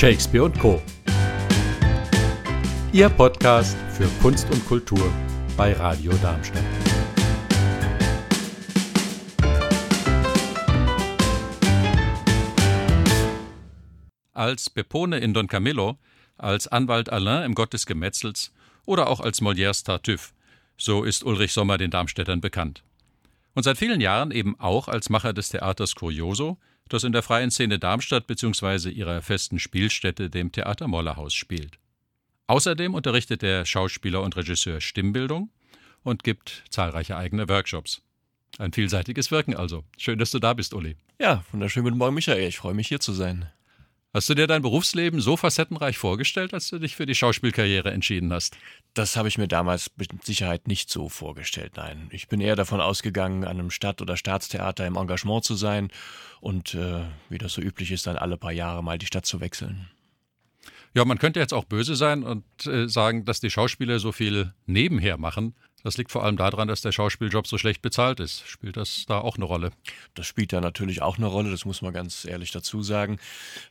Shakespeare und Co. Ihr Podcast für Kunst und Kultur bei Radio Darmstadt. Als Pepone in Don Camillo, als Anwalt Alain im Gott des Gemetzels oder auch als Molières Tartuffe, so ist Ulrich Sommer den Darmstädtern bekannt. Und seit vielen Jahren eben auch als Macher des Theaters Curioso, das in der freien Szene Darmstadt bzw. ihrer festen Spielstätte, dem Theater Mollerhaus, spielt. Außerdem unterrichtet der Schauspieler und Regisseur Stimmbildung und gibt zahlreiche eigene Workshops. Ein vielseitiges Wirken also. Schön, dass du da bist, Uli. Ja, wunderschönen guten Morgen, Michael. Ich freue mich, hier zu sein. Hast du dir dein Berufsleben so facettenreich vorgestellt, als du dich für die Schauspielkarriere entschieden hast? Das habe ich mir damals mit Sicherheit nicht so vorgestellt, nein. Ich bin eher davon ausgegangen, an einem Stadt- oder Staatstheater im Engagement zu sein und, äh, wie das so üblich ist, dann alle paar Jahre mal die Stadt zu wechseln. Ja, man könnte jetzt auch böse sein und äh, sagen, dass die Schauspieler so viel nebenher machen. Das liegt vor allem daran, dass der Schauspieljob so schlecht bezahlt ist. Spielt das da auch eine Rolle? Das spielt da natürlich auch eine Rolle, das muss man ganz ehrlich dazu sagen.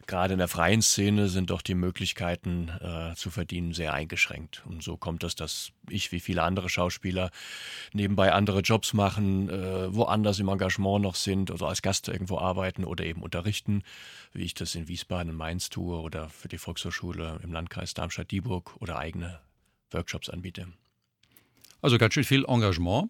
Gerade in der freien Szene sind doch die Möglichkeiten äh, zu verdienen sehr eingeschränkt. Und so kommt es, dass ich wie viele andere Schauspieler nebenbei andere Jobs machen, äh, woanders im Engagement noch sind oder als Gast irgendwo arbeiten oder eben unterrichten, wie ich das in Wiesbaden und Mainz tue oder für die Volkshochschule im Landkreis Darmstadt-Dieburg oder eigene Workshops anbiete. Also ganz schön viel Engagement.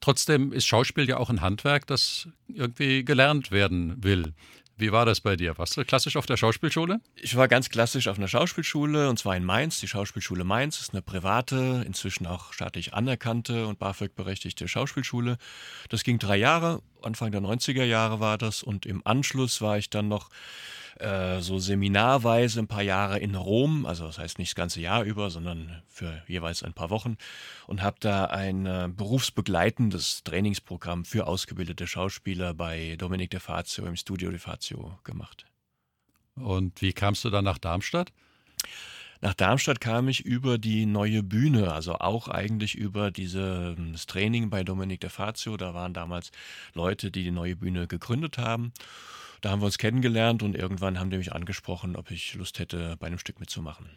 Trotzdem ist Schauspiel ja auch ein Handwerk, das irgendwie gelernt werden will. Wie war das bei dir? Warst du klassisch auf der Schauspielschule? Ich war ganz klassisch auf einer Schauspielschule und zwar in Mainz. Die Schauspielschule Mainz ist eine private, inzwischen auch staatlich anerkannte und BAföG-berechtigte Schauspielschule. Das ging drei Jahre, Anfang der 90er Jahre war das und im Anschluss war ich dann noch äh, so seminarweise ein paar Jahre in Rom, also das heißt nicht das ganze Jahr über, sondern für jeweils ein paar Wochen und habe da ein äh, berufsbegleitendes Trainingsprogramm für ausgebildete Schauspieler bei Dominik De Fazio im Studio De Fazio gemacht. Und wie kamst du dann nach Darmstadt? Nach Darmstadt kam ich über die neue Bühne, also auch eigentlich über dieses Training bei Dominik De Fazio. Da waren damals Leute, die die neue Bühne gegründet haben. Da haben wir uns kennengelernt und irgendwann haben die mich angesprochen, ob ich Lust hätte, bei einem Stück mitzumachen.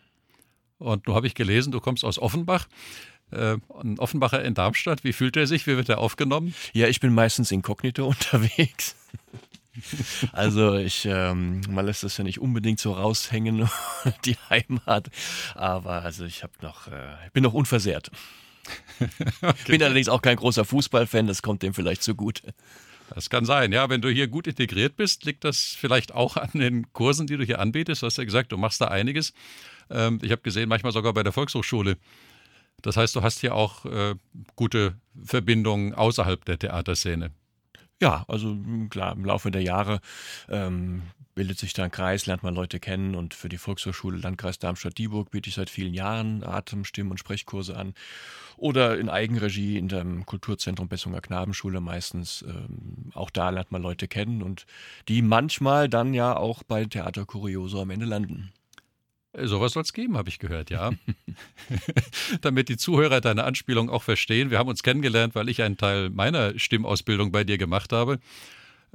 Und nun habe ich gelesen, du kommst aus Offenbach. Äh, ein Offenbacher in Darmstadt, wie fühlt er sich? Wie wird er aufgenommen? Ja, ich bin meistens inkognito unterwegs. Also ich, ähm, man lässt das ja nicht unbedingt so raushängen, die Heimat. Aber also ich habe noch, äh, bin noch unversehrt. okay. Bin allerdings auch kein großer Fußballfan, das kommt dem vielleicht zugute. Das kann sein, ja. Wenn du hier gut integriert bist, liegt das vielleicht auch an den Kursen, die du hier anbietest. Du hast ja gesagt, du machst da einiges. Ähm, ich habe gesehen, manchmal sogar bei der Volkshochschule. Das heißt, du hast hier auch äh, gute Verbindungen außerhalb der Theaterszene. Ja, also klar, im Laufe der Jahre ähm, bildet sich da ein Kreis, lernt man Leute kennen und für die Volkshochschule Landkreis Darmstadt-Dieburg biete ich seit vielen Jahren Atem-, Stimm- und Sprechkurse an. Oder in Eigenregie in dem Kulturzentrum Bessunger Knabenschule meistens. Ähm, auch da lernt man Leute kennen und die manchmal dann ja auch bei Theater Curioso am Ende landen. Sowas soll es geben, habe ich gehört, ja. Damit die Zuhörer deine Anspielung auch verstehen. Wir haben uns kennengelernt, weil ich einen Teil meiner Stimmausbildung bei dir gemacht habe.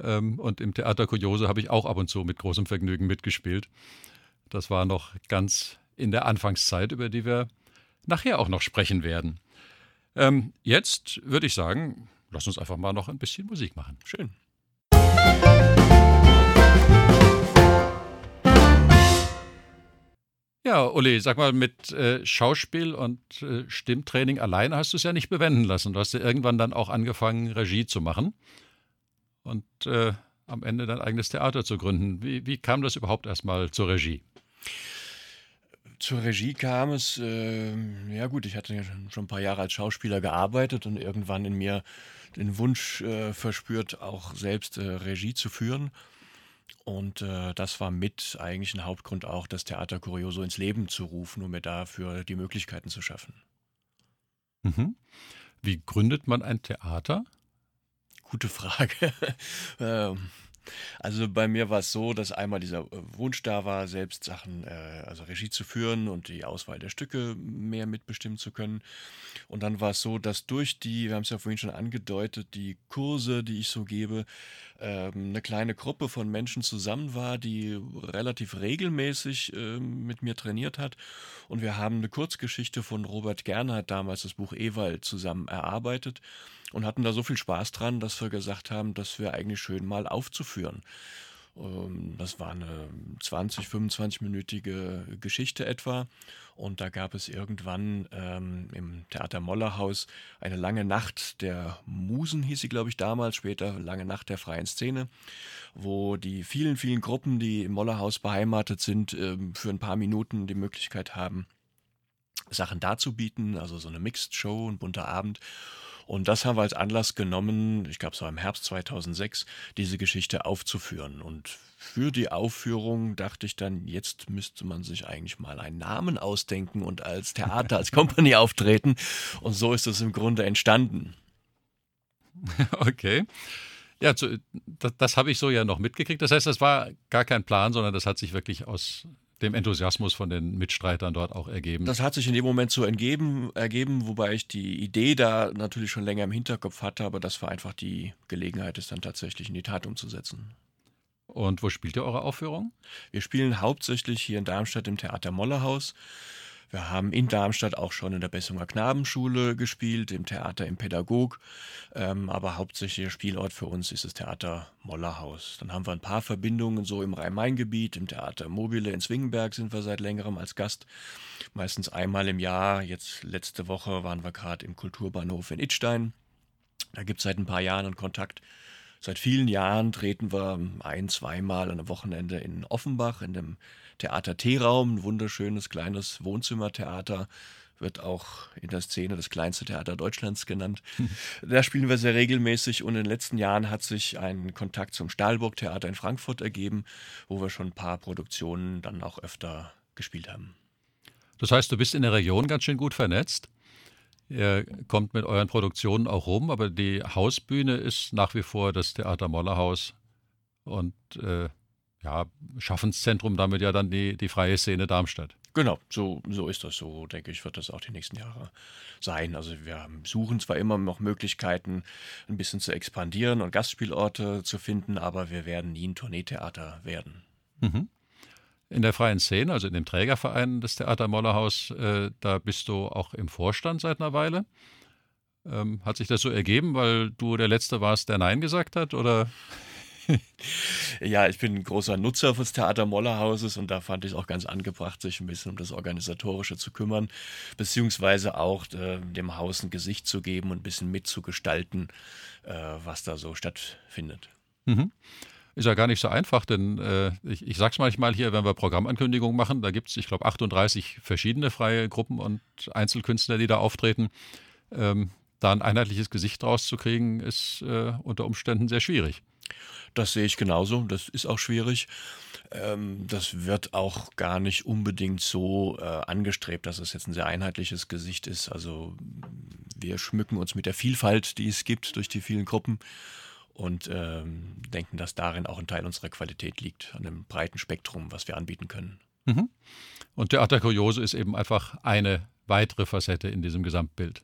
Ähm, und im Theater Kuriose habe ich auch ab und zu mit großem Vergnügen mitgespielt. Das war noch ganz in der Anfangszeit, über die wir nachher auch noch sprechen werden. Ähm, jetzt würde ich sagen, lass uns einfach mal noch ein bisschen Musik machen. Schön. Ja, Uli, sag mal, mit äh, Schauspiel und äh, Stimmtraining alleine hast du es ja nicht bewenden lassen. Du hast ja irgendwann dann auch angefangen, Regie zu machen und äh, am Ende dein eigenes Theater zu gründen. Wie, wie kam das überhaupt erstmal zur Regie? Zur Regie kam es, äh, ja gut, ich hatte ja schon ein paar Jahre als Schauspieler gearbeitet und irgendwann in mir den Wunsch äh, verspürt, auch selbst äh, Regie zu führen. Und äh, das war mit eigentlich ein Hauptgrund auch, das Theater Curioso ins Leben zu rufen, um mir dafür die Möglichkeiten zu schaffen. Mhm. Wie gründet man ein Theater? Gute Frage. ähm, Also bei mir war es so, dass einmal dieser äh, Wunsch da war, selbst Sachen, äh, also Regie zu führen und die Auswahl der Stücke mehr mitbestimmen zu können. Und dann war es so, dass durch die, wir haben es ja vorhin schon angedeutet, die Kurse, die ich so gebe, ähm, eine kleine Gruppe von Menschen zusammen war, die relativ regelmäßig äh, mit mir trainiert hat. Und wir haben eine Kurzgeschichte von Robert Gernhardt, damals das Buch Ewald, zusammen erarbeitet und hatten da so viel Spaß dran, dass wir gesagt haben, das wäre eigentlich schön mal aufzuführen. Ähm, das war eine 20, 25-minütige Geschichte etwa. Und da gab es irgendwann ähm, im Theater Mollerhaus eine lange Nacht der Musen, hieß sie, glaube ich, damals, später lange Nacht der freien Szene, wo die vielen, vielen Gruppen, die im Mollerhaus beheimatet sind, ähm, für ein paar Minuten die Möglichkeit haben, Sachen darzubieten, also so eine Mixed Show, ein bunter Abend. Und das haben wir als Anlass genommen, ich glaube, es war im Herbst 2006, diese Geschichte aufzuführen. Und für die Aufführung dachte ich dann, jetzt müsste man sich eigentlich mal einen Namen ausdenken und als Theater, als Company auftreten. Und so ist es im Grunde entstanden. Okay. Ja, das, das habe ich so ja noch mitgekriegt. Das heißt, das war gar kein Plan, sondern das hat sich wirklich aus dem Enthusiasmus von den Mitstreitern dort auch ergeben. Das hat sich in dem Moment so ergeben, ergeben, wobei ich die Idee da natürlich schon länger im Hinterkopf hatte, aber das war einfach die Gelegenheit, es dann tatsächlich in die Tat umzusetzen. Und wo spielt ihr eure Aufführung? Wir spielen hauptsächlich hier in Darmstadt im Theater Mollerhaus. Wir haben in Darmstadt auch schon in der Bessunger Knabenschule gespielt, im Theater im Pädagog. Ähm, aber hauptsächlicher Spielort für uns ist das Theater Mollerhaus. Dann haben wir ein paar Verbindungen so im Rhein-Main-Gebiet. Im Theater Mobile in Zwingenberg sind wir seit längerem als Gast. Meistens einmal im Jahr. Jetzt letzte Woche waren wir gerade im Kulturbahnhof in Idstein. Da gibt es seit ein paar Jahren einen Kontakt. Seit vielen Jahren treten wir ein, zweimal an einem Wochenende in Offenbach in dem Theater T-Raum, ein wunderschönes kleines Wohnzimmertheater, wird auch in der Szene das kleinste Theater Deutschlands genannt. Da spielen wir sehr regelmäßig und in den letzten Jahren hat sich ein Kontakt zum Stahlburg Theater in Frankfurt ergeben, wo wir schon ein paar Produktionen dann auch öfter gespielt haben. Das heißt, du bist in der Region ganz schön gut vernetzt. Ihr kommt mit euren Produktionen auch rum, aber die Hausbühne ist nach wie vor das Theater Mollerhaus. Und äh, ja, Schaffenszentrum damit ja dann die, die freie Szene Darmstadt. Genau, so, so ist das. So denke ich, wird das auch die nächsten Jahre sein. Also wir suchen zwar immer noch Möglichkeiten, ein bisschen zu expandieren und Gastspielorte zu finden, aber wir werden nie ein Tourneetheater werden. Mhm. In der freien Szene, also in dem Trägerverein des Theater Mollerhaus, äh, da bist du auch im Vorstand seit einer Weile. Ähm, hat sich das so ergeben, weil du der Letzte warst, der Nein gesagt hat, oder? Ja, ich bin ein großer Nutzer des Theater Mollerhauses und da fand ich es auch ganz angebracht, sich ein bisschen um das Organisatorische zu kümmern, beziehungsweise auch äh, dem Haus ein Gesicht zu geben und ein bisschen mitzugestalten, äh, was da so stattfindet. Mhm. Ist ja gar nicht so einfach, denn äh, ich, ich sag's manchmal hier, wenn wir Programmankündigungen machen, da gibt es, ich glaube, 38 verschiedene freie Gruppen und Einzelkünstler, die da auftreten. Ähm, da ein einheitliches Gesicht draus zu kriegen, ist äh, unter Umständen sehr schwierig. Das sehe ich genauso. Das ist auch schwierig. Ähm, das wird auch gar nicht unbedingt so äh, angestrebt, dass es jetzt ein sehr einheitliches Gesicht ist. Also wir schmücken uns mit der Vielfalt, die es gibt durch die vielen Gruppen und ähm, denken, dass darin auch ein Teil unserer Qualität liegt, an einem breiten Spektrum, was wir anbieten können. Mhm. Und Theater Kuriose ist eben einfach eine weitere Facette in diesem Gesamtbild.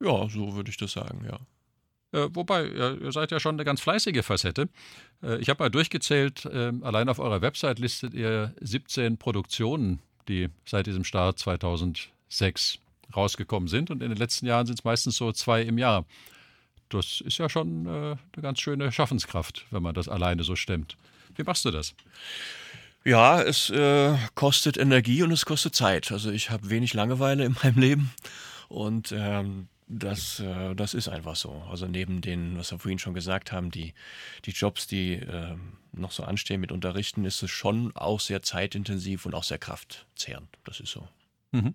Ja, so würde ich das sagen, ja. Äh, wobei, ihr, seid ja schon eine ganz fleißige Facette. Äh, ich habe mal durchgezählt, äh, allein auf eurer Website listet ihr 17 Produktionen, die seit diesem Start 2006 rausgekommen sind. Und in den letzten Jahren sind es meistens so zwei im Jahr. Das ist ja schon äh, eine ganz schöne Schaffenskraft, wenn man das alleine so stemmt. Wie machst du das? Ja, es äh, kostet Energie und es kostet Zeit. Also ich habe wenig Langeweile in meinem Leben und ähm, das, äh, das ist einfach so. Also neben den, was wir vorhin schon gesagt haben, die, die Jobs, die äh, noch so anstehen mit Unterrichten, ist es schon auch sehr zeitintensiv und auch sehr kraftzehrend. Das ist so. Mhm.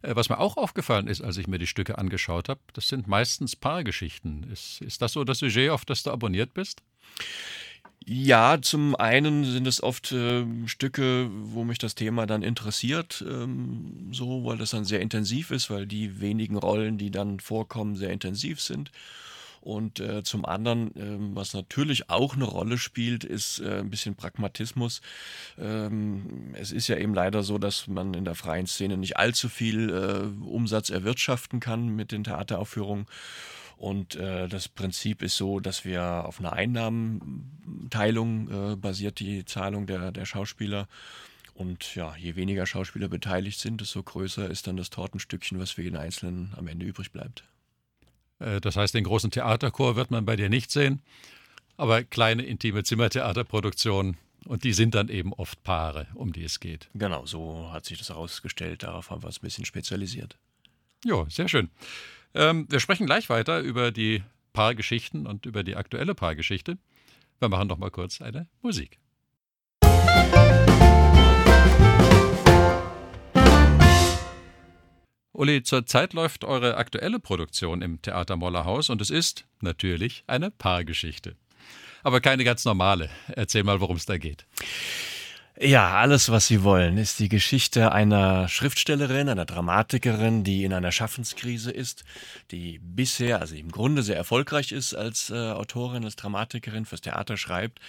Äh, was mir auch aufgefallen ist, als ich mir die Stücke angeschaut habe, das sind meistens Paargeschichten. Ist, ist das so das Sujet, auf das du abonniert bist? Ja, zum einen sind es oft äh, Stücke, wo mich das Thema dann interessiert, ähm, so, weil das dann sehr intensiv ist, weil die wenigen Rollen, die dann vorkommen, sehr intensiv sind. Und äh, zum anderen, äh, was natürlich auch eine Rolle spielt, ist äh, ein bisschen Pragmatismus. Ähm, es ist ja eben leider so, dass man in der freien Szene nicht allzu viel äh, Umsatz erwirtschaften kann mit den Theateraufführungen. Und äh, das Prinzip ist so, dass wir auf einer Einnahmenteilung äh, basiert die Zahlung der, der Schauspieler. Und ja, je weniger Schauspieler beteiligt sind, desto größer ist dann das Tortenstückchen, was für jeden Einzelnen am Ende übrig bleibt. Äh, das heißt, den großen Theaterchor wird man bei dir nicht sehen, aber kleine intime Zimmertheaterproduktionen und die sind dann eben oft Paare, um die es geht. Genau, so hat sich das herausgestellt. Darauf haben wir uns ein bisschen spezialisiert. Ja, sehr schön. Ähm, wir sprechen gleich weiter über die Paargeschichten und über die aktuelle Paargeschichte. Wir machen noch mal kurz eine Musik. Uli, zurzeit läuft eure aktuelle Produktion im Theater Mollerhaus und es ist natürlich eine Paargeschichte. Aber keine ganz normale. Erzähl mal, worum es da geht. Ja, alles, was Sie wollen, ist die Geschichte einer Schriftstellerin, einer Dramatikerin, die in einer Schaffenskrise ist, die bisher, also im Grunde sehr erfolgreich ist als äh, Autorin, als Dramatikerin, fürs Theater schreibt,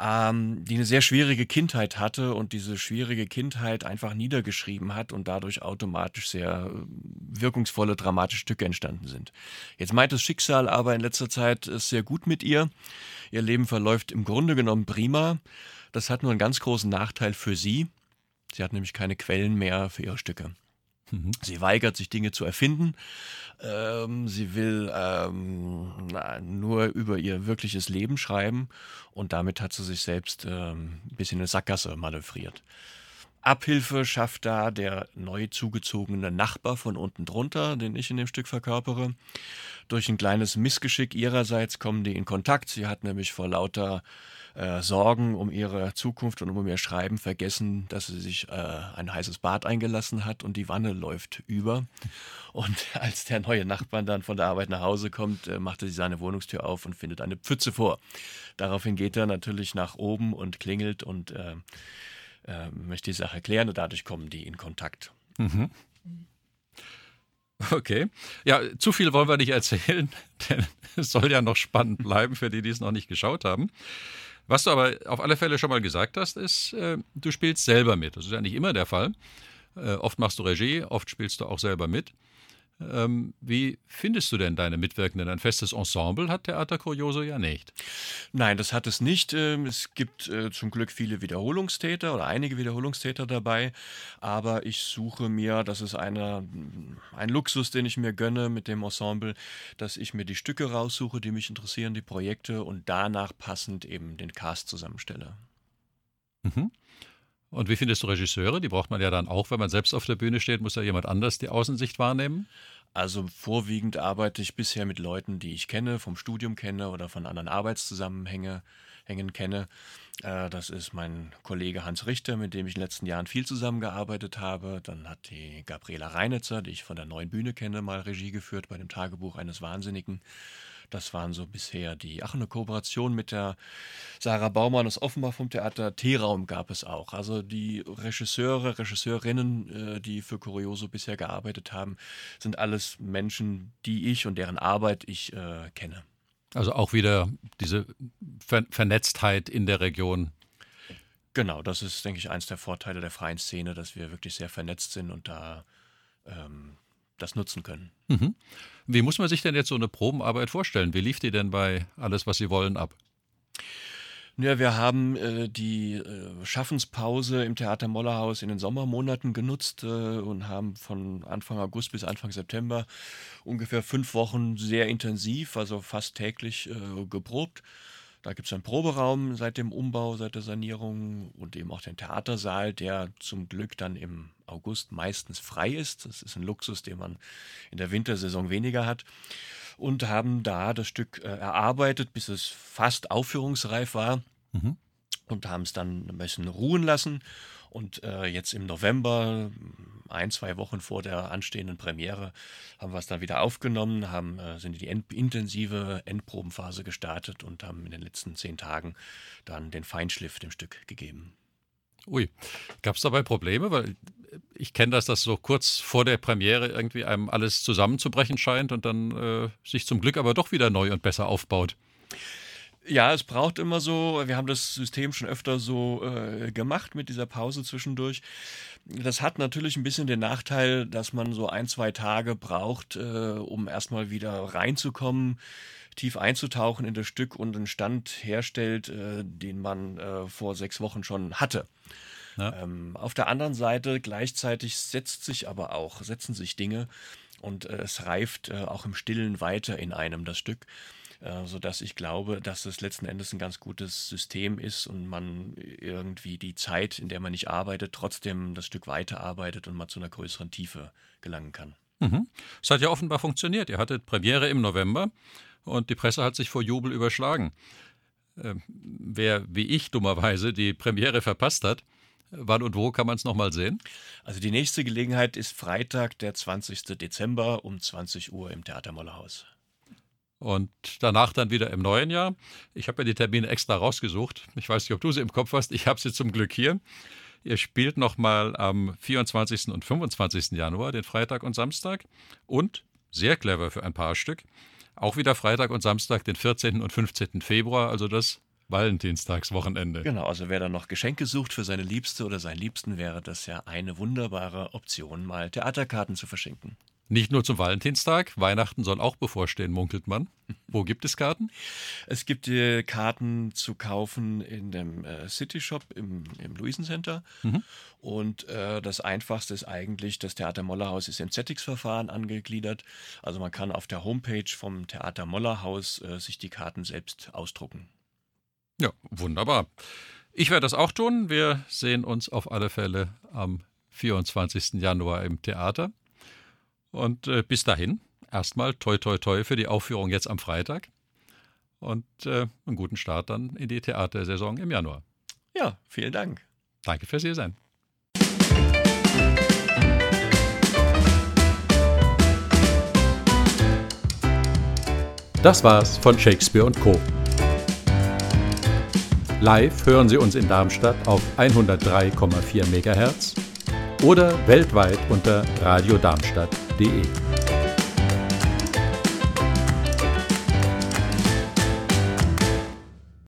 ähm, die eine sehr schwierige Kindheit hatte und diese schwierige Kindheit einfach niedergeschrieben hat und dadurch automatisch sehr äh, wirkungsvolle dramatische Stücke entstanden sind. Jetzt meint das Schicksal aber in letzter Zeit es sehr gut mit ihr. Ihr Leben verläuft im Grunde genommen prima. Das hat nur einen ganz großen Nachteil für sie. Sie hat nämlich keine Quellen mehr für ihre Stücke. Mhm. Sie weigert sich Dinge zu erfinden. Ähm, sie will ähm, na, nur über ihr wirkliches Leben schreiben und damit hat sie sich selbst ähm, ein bisschen in eine Sackgasse manövriert. Abhilfe schafft da der neu zugezogene Nachbar von unten drunter, den ich in dem Stück verkörpere. Durch ein kleines Missgeschick ihrerseits kommen die in Kontakt. Sie hat nämlich vor lauter äh, Sorgen um ihre Zukunft und um ihr Schreiben vergessen, dass sie sich äh, ein heißes Bad eingelassen hat und die Wanne läuft über. Und als der neue Nachbar dann von der Arbeit nach Hause kommt, äh, macht er sich seine Wohnungstür auf und findet eine Pfütze vor. Daraufhin geht er natürlich nach oben und klingelt und äh, möchte die Sache klären und dadurch kommen die in Kontakt. Mhm. Okay. Ja, zu viel wollen wir nicht erzählen, denn es soll ja noch spannend bleiben für die, die es noch nicht geschaut haben. Was du aber auf alle Fälle schon mal gesagt hast, ist, äh, du spielst selber mit. Das ist ja nicht immer der Fall. Äh, oft machst du Regie, oft spielst du auch selber mit. Ähm, wie findest du denn deine Mitwirkenden? Ein festes Ensemble hat Theater Curioso ja nicht. Nein, das hat es nicht. Ähm, es gibt äh, zum Glück viele Wiederholungstäter oder einige Wiederholungstäter dabei. Aber ich suche mir, das ist eine, ein Luxus, den ich mir gönne mit dem Ensemble, dass ich mir die Stücke raussuche, die mich interessieren, die Projekte und danach passend eben den Cast zusammenstelle. Mhm. Und wie findest du Regisseure? Die braucht man ja dann auch, wenn man selbst auf der Bühne steht, muss ja jemand anders die Außensicht wahrnehmen. Also vorwiegend arbeite ich bisher mit Leuten, die ich kenne, vom Studium kenne oder von anderen Arbeitszusammenhängen kenne. Äh, das ist mein Kollege Hans Richter, mit dem ich in den letzten Jahren viel zusammengearbeitet habe. Dann hat die Gabriela Reinitzer, die ich von der neuen Bühne kenne, mal Regie geführt bei dem Tagebuch eines Wahnsinnigen. Das waren so bisher die. Ach, eine Kooperation mit der Sarah Baumann aus Offenbach vom Theater T-Raum gab es auch. Also die Regisseure, Regisseurinnen, äh, die für Curioso bisher gearbeitet haben, sind alles Menschen, die ich und deren Arbeit ich äh, kenne. Also auch wieder diese Ver Vernetztheit in der Region. Genau, das ist, denke ich, eins der Vorteile der freien Szene, dass wir wirklich sehr vernetzt sind und da ähm, das nutzen können. Mhm. Wie muss man sich denn jetzt so eine Probenarbeit vorstellen? Wie lief die denn bei Alles, was Sie wollen ab? Ja, wir haben äh, die äh, Schaffenspause im Theater Mollerhaus in den Sommermonaten genutzt äh, und haben von Anfang August bis Anfang September ungefähr fünf Wochen sehr intensiv, also fast täglich äh, geprobt. Da gibt es einen Proberaum seit dem Umbau, seit der Sanierung und eben auch den Theatersaal, der zum Glück dann im August meistens frei ist. Das ist ein Luxus, den man in der Wintersaison weniger hat. Und haben da das Stück äh, erarbeitet, bis es fast aufführungsreif war. Mhm. Und haben es dann ein bisschen ruhen lassen. Und äh, jetzt im November ein, zwei Wochen vor der anstehenden Premiere haben wir es dann wieder aufgenommen, haben, äh, sind in die end intensive Endprobenphase gestartet und haben in den letzten zehn Tagen dann den Feinschliff dem Stück gegeben. Ui, gab es dabei Probleme? Weil ich kenne das, dass so kurz vor der Premiere irgendwie einem alles zusammenzubrechen scheint und dann äh, sich zum Glück aber doch wieder neu und besser aufbaut. Ja, es braucht immer so, wir haben das System schon öfter so äh, gemacht mit dieser Pause zwischendurch. Das hat natürlich ein bisschen den Nachteil, dass man so ein, zwei Tage braucht, äh, um erstmal wieder reinzukommen, tief einzutauchen in das Stück und einen Stand herstellt, äh, den man äh, vor sechs Wochen schon hatte. Ja. Ähm, auf der anderen Seite gleichzeitig setzt sich aber auch, setzen sich Dinge und äh, es reift äh, auch im Stillen weiter in einem das Stück. Äh, sodass ich glaube, dass es letzten Endes ein ganz gutes System ist und man irgendwie die Zeit, in der man nicht arbeitet, trotzdem das Stück weiterarbeitet und mal zu einer größeren Tiefe gelangen kann. Mhm. Es hat ja offenbar funktioniert. Ihr hattet Premiere im November und die Presse hat sich vor Jubel überschlagen. Ähm, wer wie ich dummerweise die Premiere verpasst hat, wann und wo kann man es nochmal sehen? Also die nächste Gelegenheit ist Freitag, der 20. Dezember um 20 Uhr im Theater Mollerhaus. Und danach dann wieder im neuen Jahr. Ich habe ja die Termine extra rausgesucht. Ich weiß nicht, ob du sie im Kopf hast. Ich habe sie zum Glück hier. Ihr spielt nochmal am 24. und 25. Januar, den Freitag und Samstag. Und, sehr clever für ein paar Stück, auch wieder Freitag und Samstag, den 14. und 15. Februar, also das Valentinstagswochenende. Genau, also wer da noch Geschenke sucht für seine Liebste oder seinen Liebsten, wäre das ja eine wunderbare Option, mal Theaterkarten zu verschenken. Nicht nur zum Valentinstag, Weihnachten soll auch bevorstehen, munkelt man. Wo gibt es Karten? Es gibt äh, Karten zu kaufen in dem äh, City Shop im, im Luisencenter. Mhm. Und äh, das Einfachste ist eigentlich, das Theater Mollerhaus ist im ZX-Verfahren angegliedert. Also man kann auf der Homepage vom Theater Mollerhaus äh, sich die Karten selbst ausdrucken. Ja, wunderbar. Ich werde das auch tun. Wir sehen uns auf alle Fälle am 24. Januar im Theater. Und äh, bis dahin, erstmal toi toi toi für die Aufführung jetzt am Freitag und äh, einen guten Start dann in die Theatersaison im Januar. Ja, vielen Dank. Danke fürs hier sein. Das war's von Shakespeare und Co. Live hören Sie uns in Darmstadt auf 103,4 MHz oder weltweit unter De.